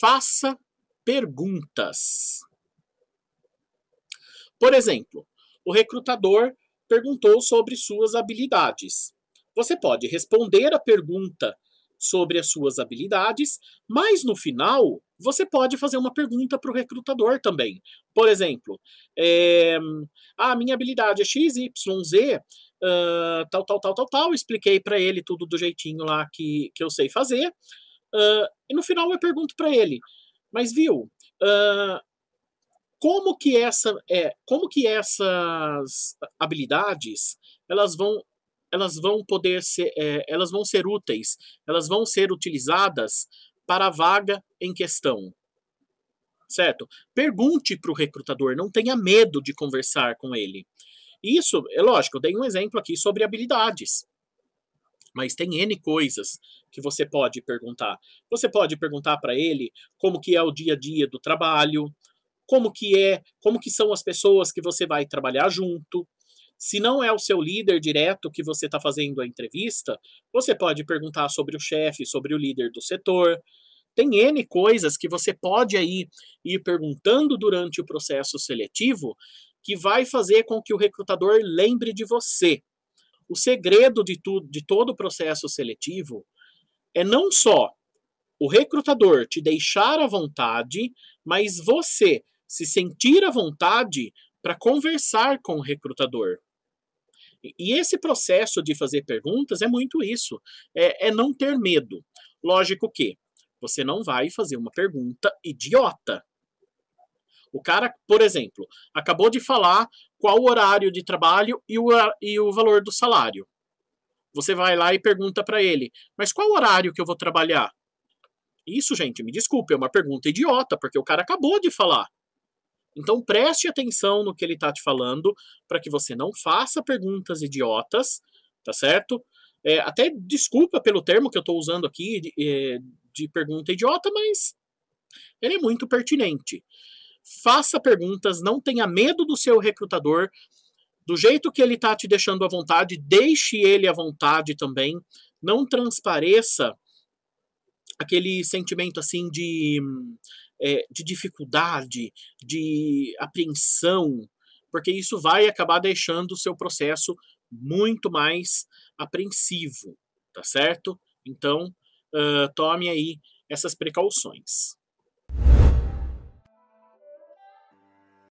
faça perguntas. Por exemplo, o recrutador perguntou sobre suas habilidades. Você pode responder a pergunta sobre as suas habilidades, mas no final você pode fazer uma pergunta para o recrutador também. Por exemplo, é, a minha habilidade é X, Y, Z, uh, tal, tal, tal, tal, tal. Expliquei para ele tudo do jeitinho lá que, que eu sei fazer. Uh, e no final eu pergunto para ele, mas viu, uh, como que essa é, como que essas habilidades elas vão elas vão poder ser é, elas vão ser úteis, elas vão ser utilizadas para a vaga em questão. Certo? Pergunte para o recrutador, não tenha medo de conversar com ele. Isso, é lógico, eu dei um exemplo aqui sobre habilidades. Mas tem N coisas que você pode perguntar. Você pode perguntar para ele como que é o dia a dia do trabalho, como que é, como que são as pessoas que você vai trabalhar junto. Se não é o seu líder direto que você está fazendo a entrevista, você pode perguntar sobre o chefe, sobre o líder do setor. Tem N coisas que você pode aí ir perguntando durante o processo seletivo que vai fazer com que o recrutador lembre de você. O segredo de, tudo, de todo o processo seletivo é não só o recrutador te deixar à vontade, mas você se sentir à vontade para conversar com o recrutador. E esse processo de fazer perguntas é muito isso, é, é não ter medo. Lógico que você não vai fazer uma pergunta idiota. O cara, por exemplo, acabou de falar qual o horário de trabalho e o, e o valor do salário. Você vai lá e pergunta para ele, mas qual horário que eu vou trabalhar? Isso, gente, me desculpe, é uma pergunta idiota, porque o cara acabou de falar. Então preste atenção no que ele está te falando, para que você não faça perguntas idiotas, tá certo? É, até desculpa pelo termo que eu estou usando aqui de, é, de pergunta idiota, mas ele é muito pertinente faça perguntas, não tenha medo do seu recrutador. Do jeito que ele está te deixando à vontade, deixe ele à vontade também. Não transpareça aquele sentimento assim de, é, de dificuldade, de apreensão, porque isso vai acabar deixando o seu processo muito mais apreensivo, tá certo? Então, uh, tome aí essas precauções.